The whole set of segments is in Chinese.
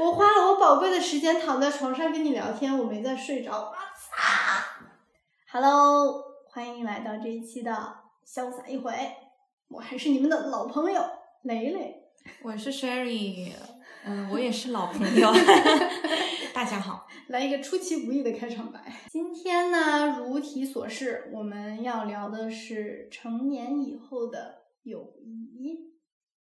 我花了我宝贵的时间躺在床上跟你聊天，我没在睡着。我操！Hello，欢迎来到这一期的潇洒一回，我还是你们的老朋友蕾蕾。我是 Sherry，嗯、我也是老朋友。大家好，来一个出其不意的开场白。今天呢，如题所示，我们要聊的是成年以后的友谊。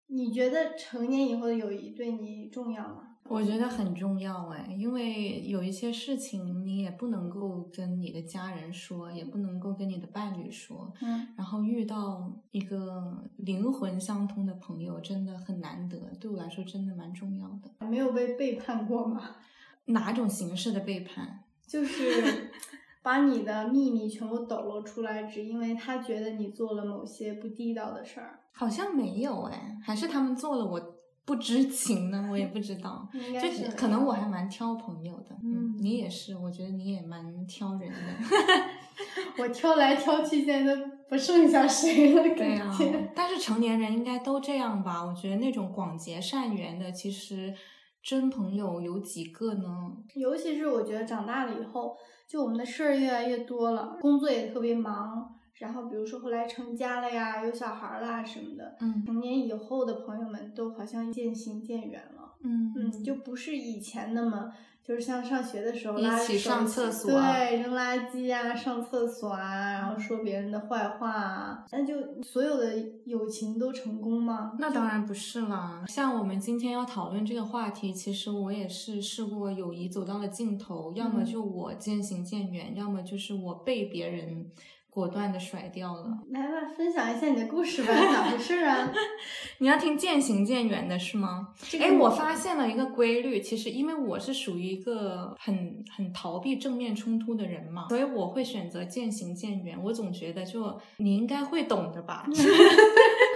你觉得成年以后的友谊对你重要吗？我觉得很重要哎，因为有一些事情你也不能够跟你的家人说，也不能够跟你的伴侣说，嗯，然后遇到一个灵魂相通的朋友真的很难得，对我来说真的蛮重要的。没有被背叛过吗？哪种形式的背叛？就是 把你的秘密全部抖露出来，只因为他觉得你做了某些不地道的事儿。好像没有哎，还是他们做了我不知情呢，我也不知道。就是可能我还蛮挑朋友的，嗯你也是，我觉得你也蛮挑人的。我挑来挑去，现在都不剩下谁了，感觉。，但是成年人应该都这样吧？我觉得那种广结善缘的，其实真朋友有几个呢？尤其是我觉得长大了以后，就我们的事儿越来越多了，工作也特别忙，然后比如说后来成家了呀，有小孩儿啦什么的，嗯成年以后的朋友们都好像渐行渐远了。嗯嗯，就不是以前那么，就是像上学的时候一起上厕所啊对，扔垃圾啊，上厕所啊，然后说别人的坏话啊，那就所有的友情都成功吗？那当然不是啦。像我们今天要讨论这个话题，其实我也是试过友谊走到了尽头，要么嗯就我渐行渐远，要么就是我被别人果断的甩掉了。来吧，分享一下你的故事吧，咋回事啊？你要听渐行渐远的是吗？哎，这个我发现了一个规律，其实因为我是属于一个很很逃避正面冲突的人嘛，所以我会选择渐行渐远。我总觉得就你应该会懂的吧，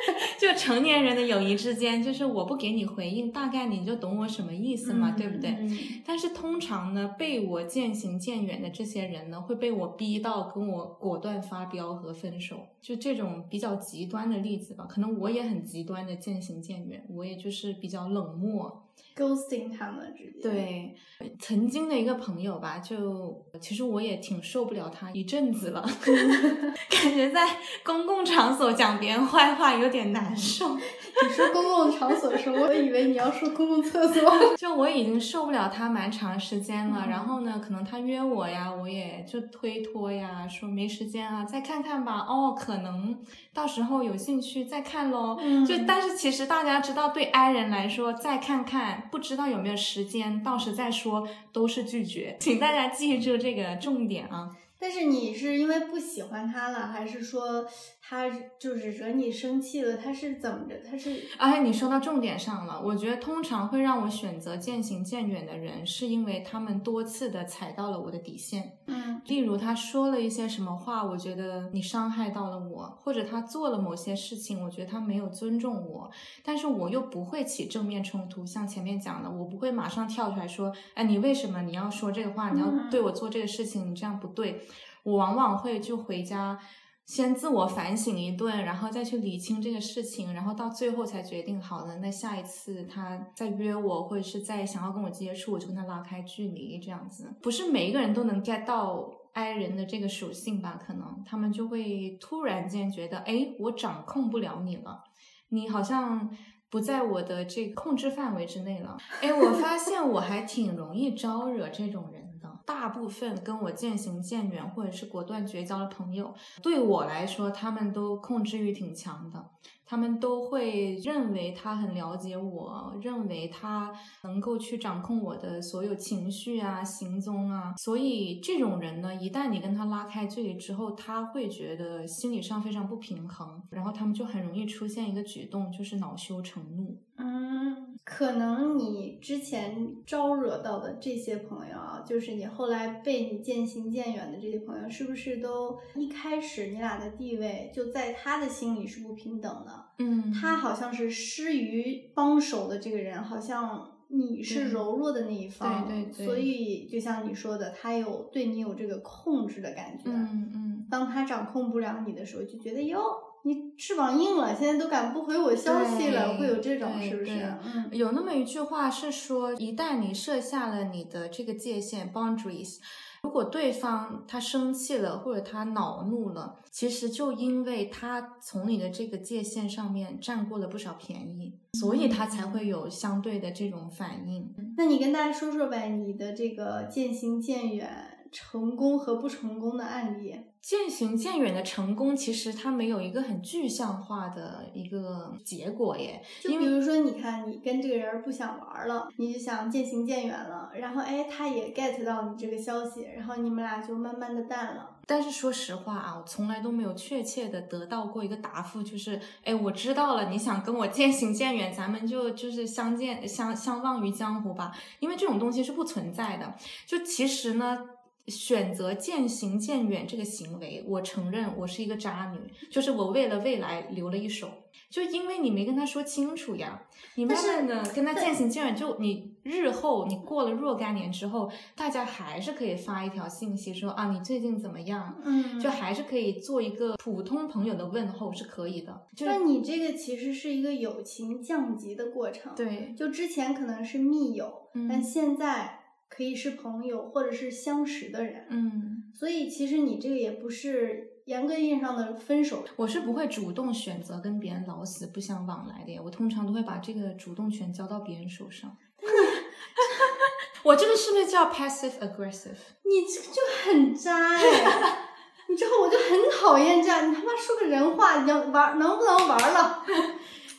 就成年人的友谊之间，就是我不给你回应，大概你就懂我什么意思嘛，对不对？嗯但是通常呢，被我渐行渐远的这些人呢，会被我逼到跟我果断发飙和分手，就这种比较极端的例子吧。可能我也很极端的渐行渐远，我也就是比较冷漠。Ghosting 他们之间。，对，曾经的一个朋友吧，就其实我也挺受不了他一阵子了，感觉在公共场所讲别人坏话有点难受。你说公共场所的时候，我以为你要说公共厕所。就我已经受不了他蛮长时间了，嗯然后呢，可能他约我呀，我也就推脱呀，说没时间啊，再看看吧。哦，可能到时候有兴趣再看喽。嗯就但是其实大家知道，对 I 人来说，再看看，不知道有没有时间，到时再说都是拒绝，请大家记住这个重点啊。但是你是因为不喜欢他了，还是说他就是惹你生气了？他是怎么着？他是哎你说到重点上了，我觉得通常会让我选择渐行渐远的人，是因为他们多次的踩到了我的底线。嗯例如他说了一些什么话，我觉得你伤害到了我，或者他做了某些事情，我觉得他没有尊重我，但是我又不会起正面冲突。像前面讲的，我不会马上跳出来说，哎，你为什么你要说这个话？你要嗯对我做这个事情，你这样不对。我往往会就回家。先自我反省一顿，然后再去理清这个事情，然后到最后才决定好了。那下一次他再约我，或者是再想要跟我接触，我就跟他拉开距离，这样子。不是每一个人都能 get 到 I 人的这个属性吧？可能他们就会突然间觉得，哎，我掌控不了你了，你好像不在我的这个控制范围之内了。哎，我发现我还挺容易招惹这种人。大部分跟我渐行渐远或者是果断绝交的朋友，对我来说，他们都控制欲挺强的。他们都会认为他很了解我，认为他能够去掌控我的所有情绪啊、行踪啊。所以这种人呢，一旦你跟他拉开距离之后，他会觉得心理上非常不平衡，然后他们就很容易出现一个举动，就是恼羞成怒。嗯，可能你之前招惹到的这些朋友啊，就是你后来被你渐行渐远的这些朋友，是不是都一开始你俩的地位就在他的心里是不平等的？嗯他好像是施于帮手的这个人，好像你是柔弱的那一方，对对对所以就像你说的，他有对你有这个控制的感觉。嗯嗯，当他掌控不了你的时候，就觉得哟，你翅膀硬了，现在都敢不回我消息了，会有这种是不是？嗯，有那么一句话是说，一旦你设下了你的这个界限 boundaries，如果对方他生气了或者他恼怒了，其实就因为他从你的这个界限上面占过了不少便宜，所以他才会有相对的这种反应。那你跟大家说说呗，你的这个渐行渐远、成功和不成功的案例。渐行渐远的成功，其实它没有一个很具象化的一个结果耶，就比如说，你看你跟这个人不想玩了，你就想渐行渐远了，然后哎，他也 get 到你这个消息，然后你们俩就慢慢的淡了。但是说实话啊，我从来都没有确切的得到过一个答复，就是，哎，我知道了，你想跟我渐行渐远，咱们就就是相见相相忘于江湖吧，因为这种东西是不存在的。就其实呢，选择渐行渐远这个行为，我承认我是一个渣女，就是我为了未来留了一手，就因为你没跟他说清楚呀，你慢慢的跟他渐行渐远，就你日后你过了若干年之后，大家还是可以发一条信息说啊，你最近怎么样？嗯就还是可以做一个普通朋友的问候是可以的，就是但你这个其实是一个友情降级的过程。，对，就之前可能是密友，嗯但现在可以是朋友或者是相识的人。嗯，所以其实你这个也不是严格意义上的分手。我是不会主动选择跟别人老死不相往来的呀，我通常都会把这个主动权交到别人手上。我这个是不是叫 passive aggressive？你这个就很渣哎！你知道我就很讨厌这样，你他妈说个人话，你要玩能不能玩了？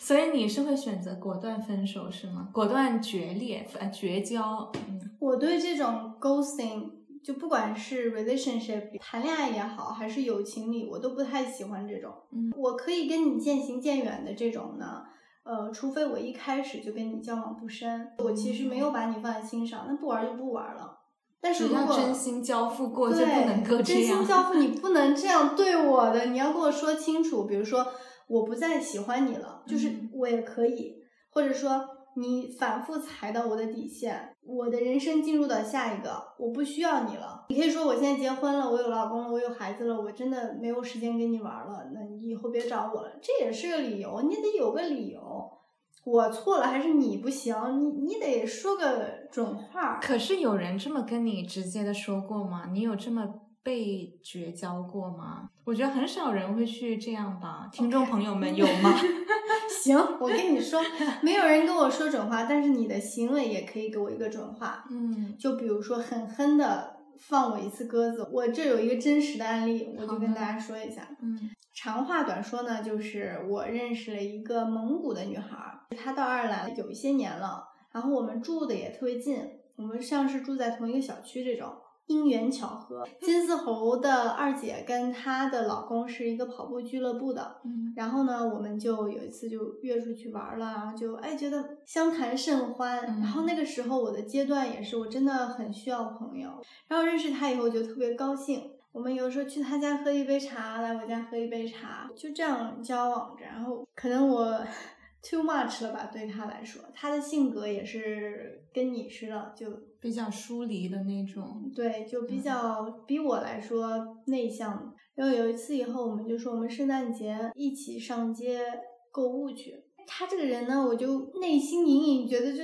所以你是会选择果断分手是吗？果断决裂、呃绝交？嗯我对这种 ghosting，就不管是 relationship 谈恋爱也好，还是友情里，我都不太喜欢这种。嗯，我可以跟你渐行渐远的这种呢，呃，除非我一开始就跟你交往不深，我其实没有把你放在心上，那不玩就不玩了。但是如果真心交付过，就对不能够这 真心。交付，你不能这样对我的，你要跟我说清楚。比如说，我不再喜欢你了，就是嗯我也可以，或者说你反复踩到我的底线，我的人生进入到下一个，我不需要你了。你可以说我现在结婚了，我有老公了，我有孩子了，我真的没有时间跟你玩了，那你以后别找我了，这也是个理由，你得有个理由。我错了还是你不行？你你得说个准话。可是有人这么跟你直接的说过吗？你有这么被绝交过吗？我觉得很少人会去这样吧。听众朋友们有吗？行，我跟你说，没有人跟我说准话，但是你的行为也可以给我一个准话。嗯，就比如说狠狠的放我一次鸽子，我这有一个真实的案例，我就跟大家说一下。嗯长话短说呢，就是我认识了一个蒙古的女孩儿，她到爱尔兰有一些年了，然后我们住的也特别近，我们像是住在同一个小区这种。因缘巧合，金丝猴的二姐跟她的老公是一个跑步俱乐部的，嗯然后呢，我们就有一次就约出去玩了，然后就哎觉得相谈甚欢。嗯然后那个时候我的阶段也是，我真的很需要朋友。然后认识他以后我就特别高兴，我们有时候去他家喝一杯茶，来我家喝一杯茶，就这样交往着。然后可能我 too much 了吧，对他来说，他的性格也是跟你似的，就比较疏离的那种。对，就比嗯较比我来说内向。然后有一次以后，我们就说我们圣诞节一起上街购物去。他这个人呢，我就内心隐隐觉得就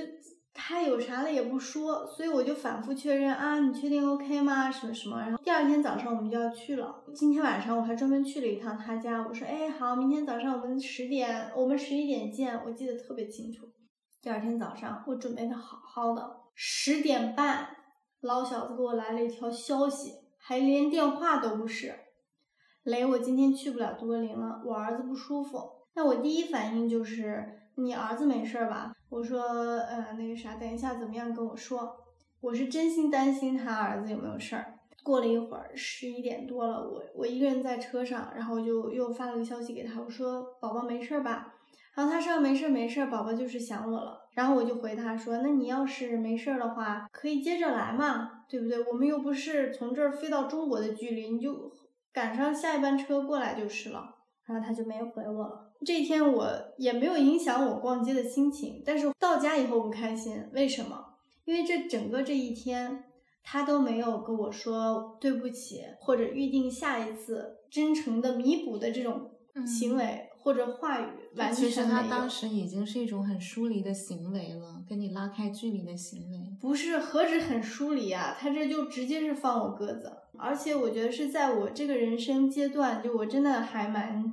他有啥了也不说，所以我就反复确认啊，你确定 OK 吗？什么什么。然后第二天早上我们就要去了。今天晚上我还专门去了一趟他家，我说哎好，明天早上我们十点，我们十一点见，我记得特别清楚。第二天早上我准备的好好的，十点半，老小子给我来了一条消息，还连电话都不是。雷，我今天去不了都柏林了，我儿子不舒服。那我第一反应就是你儿子没事儿吧？我说，呃，那个啥，等一下怎么样跟我说。我是真心担心他儿子有没有事儿。过了一会儿，十一点多了，我我一个人在车上，然后就又发了个消息给他，我说宝宝没事儿吧？然后他说没事儿没事儿，宝宝就是想我了。然后我就回他说，那你要是没事儿的话，可以接着来嘛，对不对？我们又不是从这儿飞到中国的距离，你就赶上下一班车过来就是了。然后他就没回我了。这一天我也没有影响我逛街的心情，但是到家以后不开心，为什么？因为这整个这一天，他都没有跟我说对不起，或者预定下一次真诚的弥补的这种行为或者话语完全其实他当时已经是一种很疏离的行为了，跟你拉开距离的行为。不是，何止很疏离啊，他这就直接是放我鸽子。而且我觉得是在我这个人生阶段，就我真的还蛮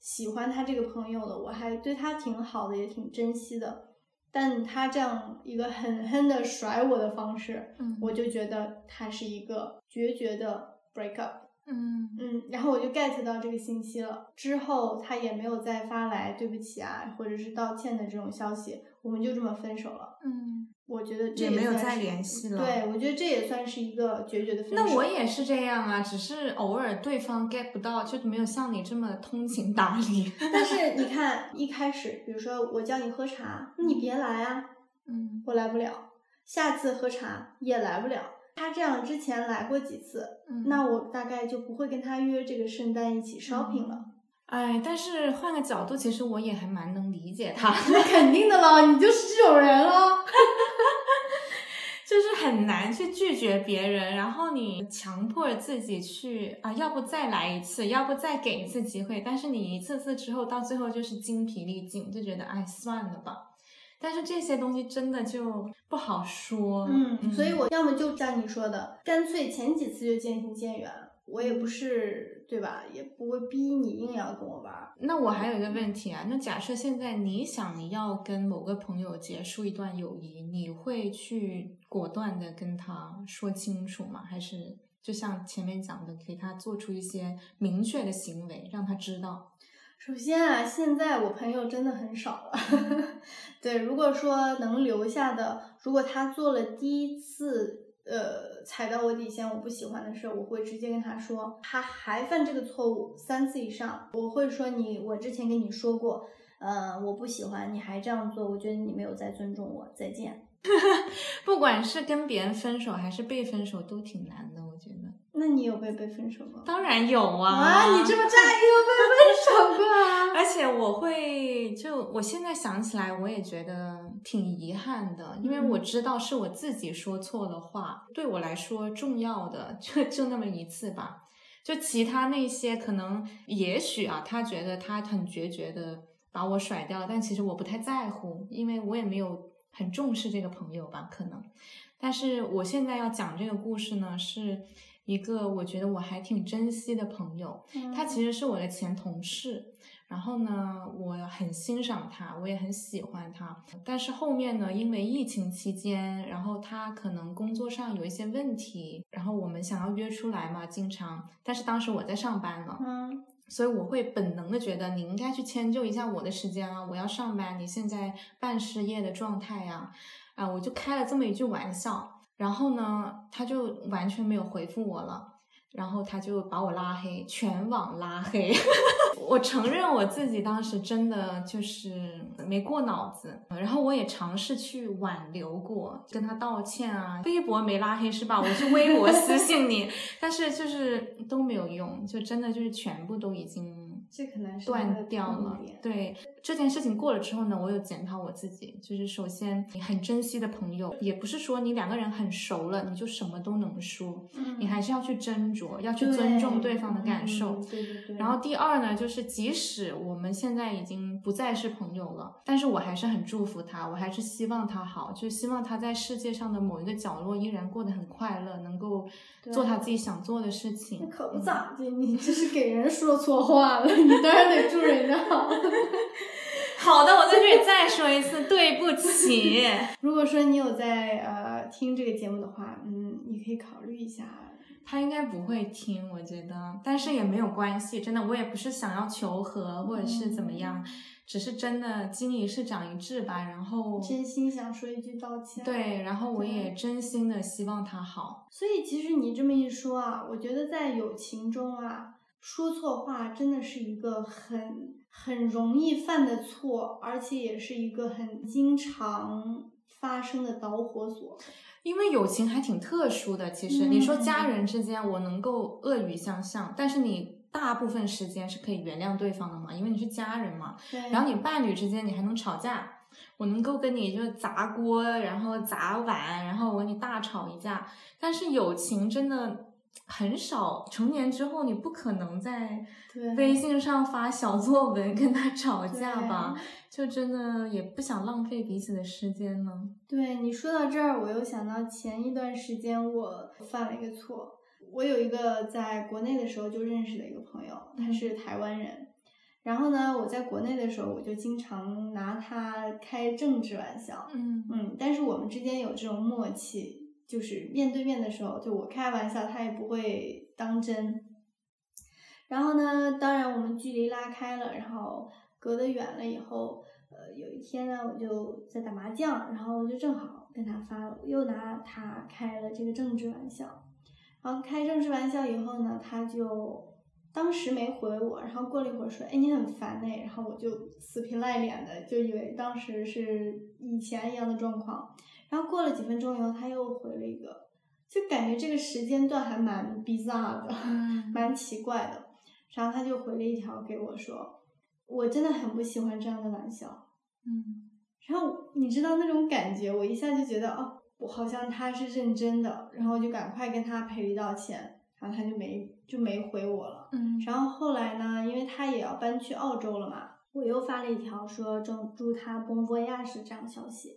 喜欢他这个朋友的，我还对他挺好的，也挺珍惜的。但他这样一个狠狠的甩我的方式，嗯我就觉得他是一个决绝的 break up。嗯嗯，然后我就 get 到这个信息了。之后他也没有再发来对不起啊，或者是道歉的这种消息，我们就这么分手了。嗯，我觉得这也没有再联系了对，我觉得这也算是一个决绝的分手。那我也是这样啊，只是偶尔对方 get 不到，就没有像你这么通情达理。但是你看，一开始，比如说我叫你喝茶，你别来啊，嗯我来不了。下次喝茶也来不了。他这样之前来过几次，嗯那我大概就不会跟他约这个圣诞一起 shopping 了。哎，但是换个角度，其实我也还蛮能理解他，那肯定的了，你就是这种人了。就是很难去拒绝别人，然后你强迫自己去啊，要不再来一次，要不再给一次机会，但是你一次次之后，到最后就是精疲力尽，就觉得哎算了吧。但是这些东西真的就不好说，嗯，所以我要么就像你说的，干脆前几次就渐行渐远。我也不是对吧，也不会逼你硬要跟我玩儿。那我还有一个问题啊，那假设现在你想要跟某个朋友结束一段友谊，你会去果断的跟他说清楚吗？还是就像前面讲的，给他做出一些明确的行为，让他知道？首先啊，现在我朋友真的很少了。对，如果说能留下的，如果他做了第一次。呃，踩到我底线，我不喜欢的事，我会直接跟他说。他还犯这个错误三次以上，我会说你，我之前跟你说过，呃，我不喜欢，你还这样做，我觉得你没有在尊重我，再见。不管是跟别人分手还是被分手，都挺难的，我觉得。那你有被被分手吗？当然有啊！啊，你这么诧异，有被分手过啊？而且我会，就我现在想起来，我也觉得挺遗憾的，因为我知道是我自己说错了话，对我来说重要的就就那么一次吧。就其他那些可能，也许啊，他觉得他很决绝的把我甩掉，但其实我不太在乎，因为我也没有很重视这个朋友吧，可能。但是我现在要讲这个故事呢，是一个我觉得我还挺珍惜的朋友，他其实是我的前同事。然后呢，我很欣赏他，我也很喜欢他。但是后面呢，因为疫情期间，然后他可能工作上有一些问题，然后我们想要约出来嘛，经常。但是当时我在上班了，嗯，所以我会本能的觉得你应该去迁就一下我的时间啊，我要上班，你现在半失业的状态呀、啊，啊，我就开了这么一句玩笑。然后呢，他就完全没有回复我了。然后他就把我拉黑，全网拉黑。我承认我自己当时真的就是没过脑子，然后我也尝试去挽留过，跟他道歉啊。微博没拉黑是吧？我去微博私信你，但是就是都没有用，就真的就是全部都已经这可能是断掉了。对这件事情过了之后呢，我有检讨我自己，就是首先你很珍惜的朋友，也不是说你两个人很熟了你就什么都能说，嗯你还是要去斟酌，要去尊重对方的感受。嗯对对对。然后第二呢，就是即使我们现在已经不再是朋友了，但是我还是很祝福他，我还是希望他好，就希望他在世界上的某一个角落依然过得很快乐，能够做他自己想做的事情。那可不咋的，你这是给人说错话了，你当然得祝人家好。好的，我在这里再说一次，对不起。如果说你有在呃听这个节目的话，嗯，你可以考虑一下。他应该不会听，我觉得，但是也没有关系，真的，我也不是想要求和或者是怎么样，只是真的经一事长一智吧。然后真心想说一句道歉。对，然后我也真心的希望他好。所以其实你这么一说啊，我觉得在友情中啊，说错话真的是一个很很容易犯的错，而且也是一个很经常发生的导火索。因为友情还挺特殊的，其实、嗯你说家人之间，我能够恶语相向，但是你大部分时间是可以原谅对方的嘛，因为你是家人嘛。对然后你伴侣之间，你还能吵架，我能够跟你就砸锅，然后砸碗，然后我跟你大吵一架。但是友情真的很少，成年之后你不可能在微信上发小作文跟他吵架吧？就真的也不想浪费彼此的时间了。对你说到这儿，我又想到前一段时间我犯了一个错。我有一个在国内的时候就认识的一个朋友，他是台湾人。然后呢，我在国内的时候，我就经常拿他开政治玩笑。嗯嗯，但是我们之间有这种默契，就是面对面的时候，就我开玩笑，他也不会当真。然后呢，当然我们距离拉开了，然后隔得远了以后，呃，有一天呢，我就在打麻将，然后我就正好跟他发，又拿他开了这个政治玩笑。然后开政治玩笑以后呢，他就当时没回我，然后过了一会儿说：“哎，你很烦哎。”然后我就死皮赖脸的就以为当时是以前一样的状况。然后过了几分钟以后，他又回了一个，就感觉这个时间段还蛮 bizarre 的，嗯蛮奇怪的。然后他就回了一条给我说：“我真的很不喜欢这样的玩笑。”嗯然后你知道那种感觉，我一下就觉得哦，我好像他是认真的，然后我就赶快跟他赔礼道歉，然后他就没就没回我了。嗯然后后来呢，因为他也要搬去澳洲了嘛，我又发了一条说祝祝他 bon voyage 这样的消息，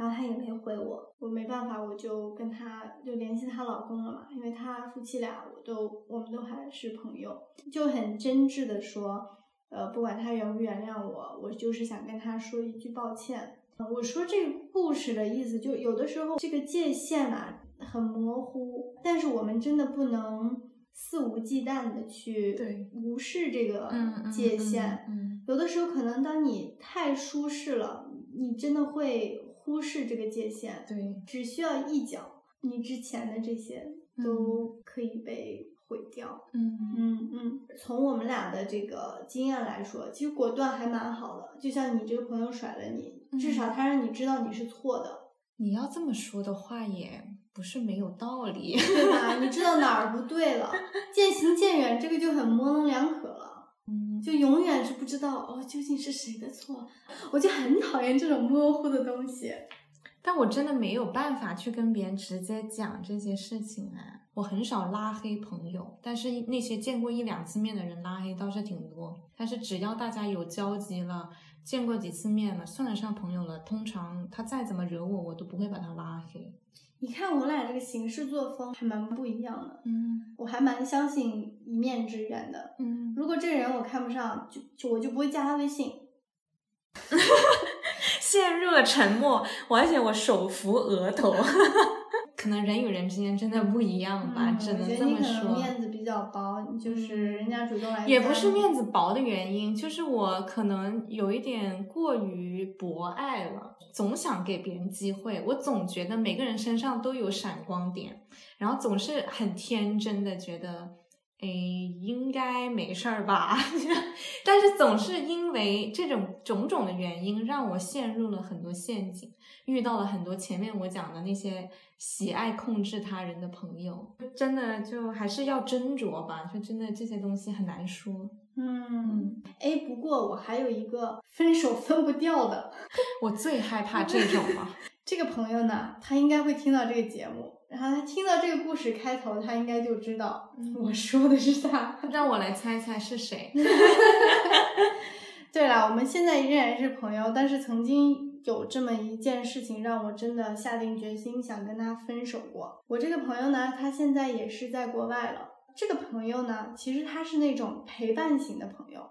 然后他也没回我，我没办法，我就跟他就联系她老公了嘛，因为他夫妻俩我都我们都还是朋友，就很真挚的说，呃，不管他原不原谅我，我就是想跟他说一句抱歉。呃我说这个故事的意思，就有的时候这个界限啊很模糊，但是我们真的不能肆无忌惮的去对无视这个嗯嗯界限。嗯有的时候可能当你太舒适了，你真的会忽视这个界限。对，只需要一脚，你之前的这些都可以被毁掉。嗯嗯嗯，从我们俩的这个经验来说，其实果断还蛮好的。就像你这个朋友甩了你，至少他让你知道你是错的，你要这么说的话，也不是没有道理。对吧？你知道哪儿不对了，渐行渐远，这个就很模棱两可了。就永远是不知道哦，究竟是谁的错。我就很讨厌这种模糊的东西。但我真的没有办法去跟别人直接讲这些事情啊。我很少拉黑朋友，但是那些见过一两次面的人拉黑倒是挺多。但是只要大家有交集了，见过几次面了，算得上朋友了，通常他再怎么惹我，我都不会把他拉黑。你看我俩这个行事作风还蛮不一样的，嗯我还蛮相信一面之缘的。嗯，如果这个人我看不上，就就我就不会加他微信。陷入了沉默，我而且我手扶额头。可能人与人之间真的不一样吧，嗯只能这么说。面子比较薄，就是嗯人家主动来，也不是面子。薄的原因，就是我可能有一点过于博爱了，总想给别人机会。我总觉得每个人身上都有闪光点，然后总是很天真的觉得，哎，应该没事儿吧？但是总是因为这种种种的原因，让我陷入了很多陷阱，遇到了很多前面我讲的那些喜爱控制他人的朋友，真的就还是要斟酌吧。就真的这些东西很难说。嗯，哎，不过我还有一个分手分不掉的我最害怕这种了。这个朋友呢，他应该会听到这个节目，然后他听到这个故事开头，他应该就知道嗯我说的是他。让我来猜猜是谁？对了，我们现在仍然是朋友，但是曾经有这么一件事情让我真的下定决心想跟他分手过。我这个朋友呢，他现在也是在国外了。这个朋友呢，其实他是那种陪伴型的朋友，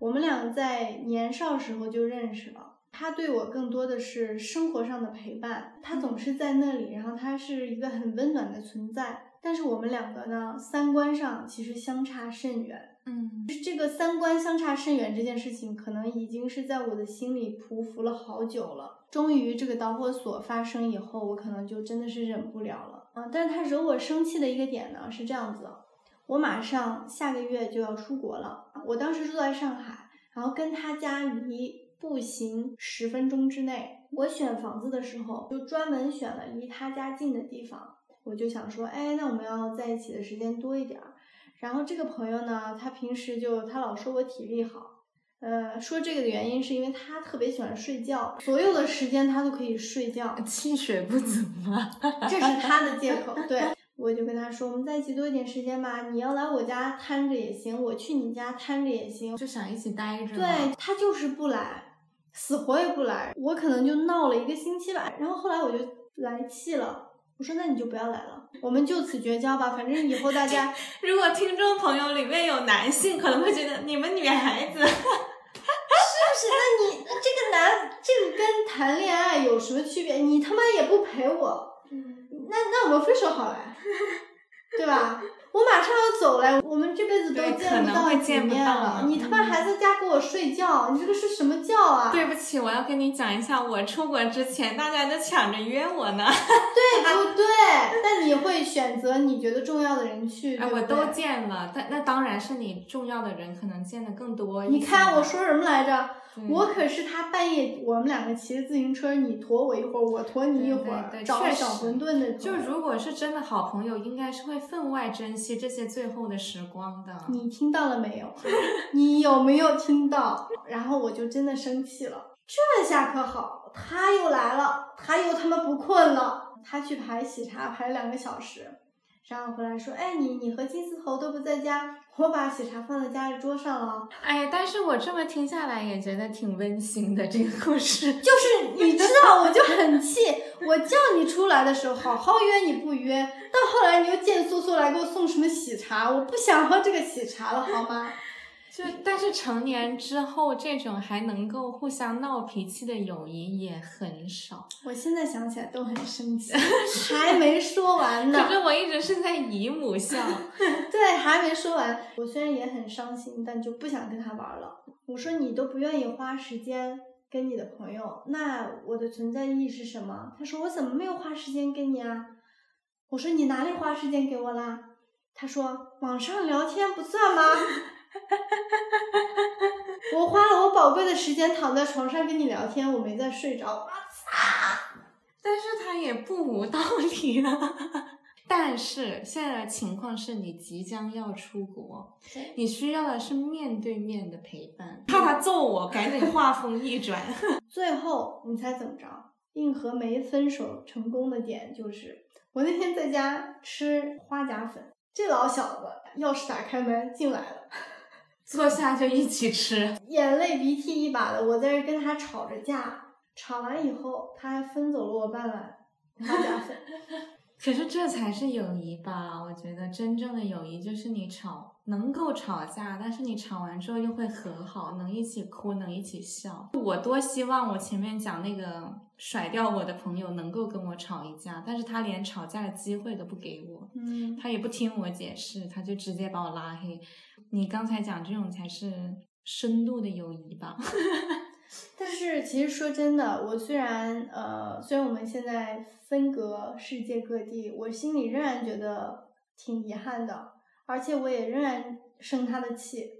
我们俩在年少时候就认识了。他对我更多的是生活上的陪伴，他总是在那里，然后他是一个很温暖的存在。但是我们两个呢，三观上其实相差甚远。嗯这个三观相差甚远这件事情，可能已经是在我的心里匍匐了好久了。终于这个导火索发生以后，我可能就真的是忍不了了啊！但是他惹我生气的一个点呢是这样子的，我马上下个月就要出国了，我当时住在上海，然后跟他家离步行十分钟之内。我选房子的时候就专门选了离他家近的地方，我就想说，哎，那我们要在一起的时间多一点儿。然后这个朋友呢，他平时就他老说我体力好，呃，说这个的原因是因为他特别喜欢睡觉，所有的时间他都可以睡觉，气血不足吗？这是他的借口。对我就跟他说，我们在一起多一点时间吧，你要来我家摊着也行，我去你家摊着也行。就想一起待着。对他就是不来，死活也不来。我可能就闹了一个星期吧，然后后来我就来气了，我说那你就不要来了，我们就此绝交吧。反正以后大家，如果听众朋友里面有男性，可能会觉得你们女孩子。是，那你这个男，这个跟谈恋爱有什么区别？你他妈也不陪我，那那我们分手好了，对吧？我马上要走了，我们这辈子都见不到几面了。你他妈还在家给我睡觉，你这个是什么觉啊？对不起，我要跟你讲一下，我出国之前大家都抢着约我呢。对不对？但你会选择你觉得重要的人去？哎，我都见了，但那当然是你重要的人可能见的更多。你看我说什么来着？我可是他半夜，我们两个骑着自行车，你驮我一会儿，我驮你一会儿，找小馄饨的。就如果是真的好朋友，应该是会分外珍惜这些最后的时光的。你听到了没有？你有没有听到？然后我就真的生气了。这下可好，他又来了，他又他妈不困了，他去排喜茶排了两个小时。然后回来说，哎，你你和金丝猴都不在家，我把喜茶放在家里桌上了。哎，但是我这么听下来也觉得挺温馨的这个故事。就是你知道，我就很气，我叫你出来的时候好好约你不约，到后来你又贱嗖嗖来给我送什么喜茶，我不想喝这个喜茶了，好吗？就但是成年之后，这种还能够互相闹脾气的友谊也很少。我现在想起来都很生气，还没说完呢。可是我一直是在姨母笑。对，还没说完。我虽然也很伤心，但就不想跟他玩了。我说你都不愿意花时间跟你的朋友，那我的存在意义是什么？他说我怎么没有花时间跟你啊？我说你哪里花时间给我啦？他说网上聊天不算吗？我花了我宝贵的时间躺在床上跟你聊天，我没在睡着。我操！但是他也不无道理啊。但是现在的情况是你即将要出国，你需要的是面对面的陪伴。怕他揍我，赶紧话锋一转。最后你猜怎么着？硬核没分手成功的点就是，我那天在家吃花甲粉，这老小子钥匙打开门进来了。坐下就一起吃，眼泪鼻涕一把的，我在这跟他吵着架，吵完以后他还分走了我半碗花甲粉。可是这才是友谊吧？我觉得真正的友谊就是你吵能够吵架，但是你吵完之后又会和好，能一起哭，能一起笑。我多希望我前面讲那个甩掉我的朋友能够跟我吵一架，但是他连吵架的机会都不给我，嗯，他也不听我解释，他就直接把我拉黑。你刚才讲这种才是深度的友谊吧？但是其实说真的，我虽然呃，虽然我们现在分隔世界各地，我心里仍然觉得挺遗憾的，而且我也仍然生他的气，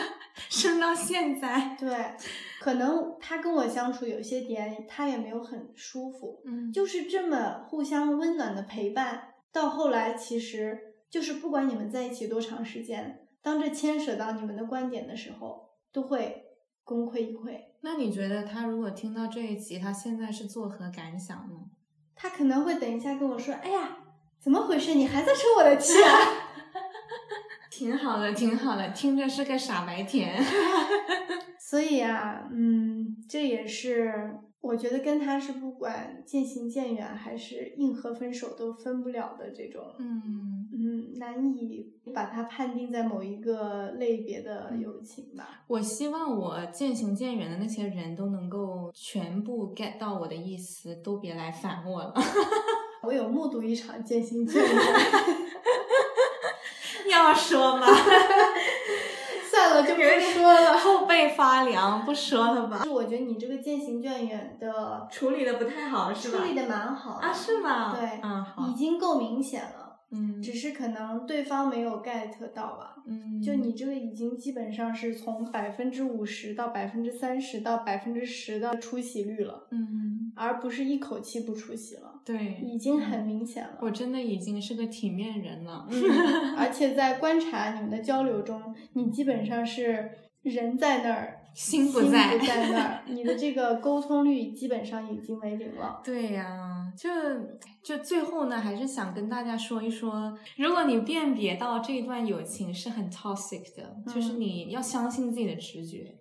生到现在。对，可能他跟我相处有些点，他也没有很舒服。嗯，就是这么互相温暖的陪伴，到后来其实就是不管你们在一起多长时间，当这牵扯到你们的观点的时候，都会功亏一篑。那你觉得他如果听到这一集，他现在是作何感想呢？他可能会等一下跟我说：“哎呀，怎么回事？你还在生我的气啊？” 挺好的，挺好的，听着是个傻白甜。所以啊，嗯，这也是我觉得跟他是不管渐行渐远还是硬核分手都分不了的这种，嗯嗯，难以把它判定在某一个类别的友情吧。我希望我渐行渐远的那些人都能够全部 get 到我的意思，都别来烦我了。我有目睹一场渐行渐远。要说吗？算了，就别说了，后背发凉，不说了吧。是我觉得你这个渐行渐远的处理的不太好，是吧？处理的蛮好啊，是吗？对，嗯，好，已经够明显了，嗯，只是可能对方没有 get 到吧。嗯，就你这个已经基本上是从百分之五十到百分之三十到百分之十的出席率了，嗯，而不是一口气不出席了。对，已经很明显了。我真的已经是个体面人了，嗯，而且在观察你们的交流中，你基本上是人在那儿，心不心在，不在那儿，你的这个沟通率基本上已经为零了。对呀、就就最后呢，还是想跟大家说一说，如果你辨别到这一段友情是很 toxic 的，就是嗯你要相信自己的直觉。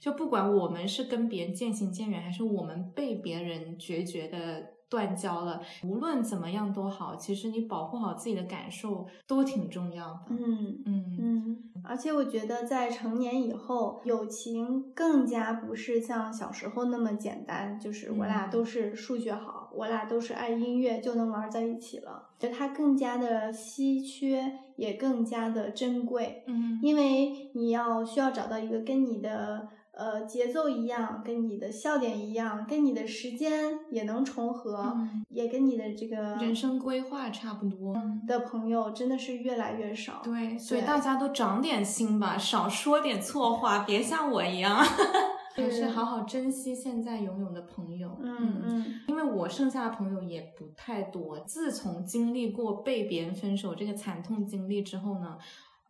就不管我们是跟别人渐行渐远，还是我们被别人决绝的断交了，无论怎么样都好，其实你保护好自己的感受都挺重要的。嗯嗯嗯，而且我觉得在成年以后，友情更加不是像小时候那么简单，就是我俩嗯都是数学好，我俩都是爱音乐，就能玩在一起了。觉得它更加的稀缺，也更加的珍贵，嗯因为你要需要找到一个跟你的。呃，节奏一样，跟你的笑点一样，跟你的时间也能重合，嗯也跟你的这个人生规划差不多。的朋友真的是越来越少。对，所以大家都长点心吧，少说点错话，别像我一样，还是好好珍惜现在拥有的朋友。嗯嗯因为我剩下的朋友也不太多。自从经历过被别人分手这个惨痛经历之后呢，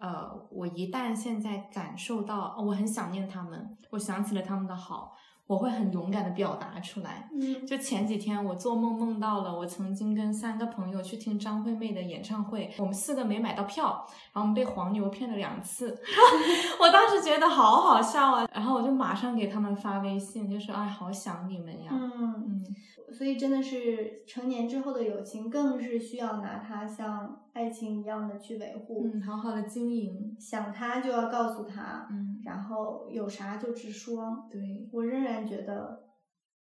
呃，我一旦现在感受到、我很想念他们，我想起了他们的好，我会很勇敢的表达出来。嗯。就前几天我做梦梦到了，我曾经跟三个朋友去听张惠妹的演唱会，我们四个没买到票，然后我们被黄牛骗了两次，我当时觉得好好笑啊，然后我就马上给他们发微信，就说哎，好想你们呀，嗯，嗯。所以真的是成年之后的友情，更是需要拿它像爱情一样的去维护。嗯，好好的经营，想他就要告诉他，嗯，然后有啥就直说。对，我仍然觉得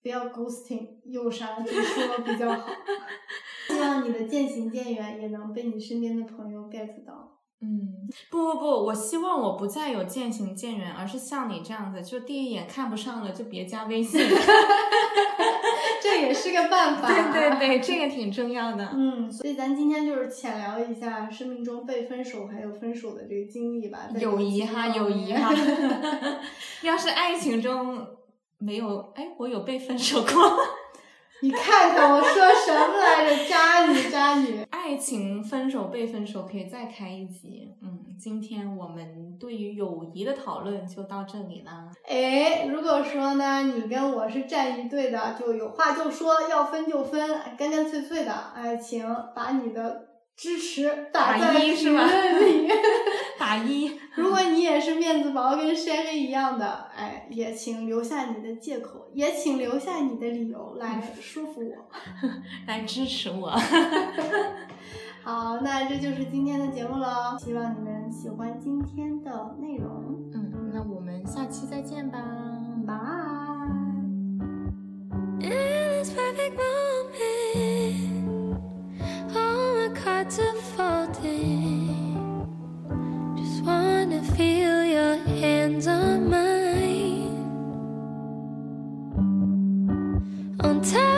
不要 ghosting，有啥直说比较好。希望你的渐行渐远也能被你身边的朋友 get 到。嗯，不不不，我希望我不再有渐行渐远，而是像你这样子，就第一眼看不上了就别加微信。这也是个办法。对对对，这个挺重要的。嗯，所以咱今天就是浅聊一下生命中被分手还有分手的这个经历吧。友谊哈，友谊哈。要是爱情中没有，哎，我有被分手过。你看看我说什么来着？渣女，渣女。爱情分手被分手可以再开一集。嗯，今天我们对于友谊的讨论就到这里啦。哎，如果说呢，你跟我是站一队的，就有话就说，要分就分，干干脆脆的。哎，请把你的支持打打在评论里。打一，如果你也是面子薄，跟 Sherry 一样的，哎，也请留下你的借口，也请留下你的理由来说服我。来支持我。好，那这就是今天的节目了，希望你们喜欢今天的内容。嗯，那我们下期再见吧。拜。on top.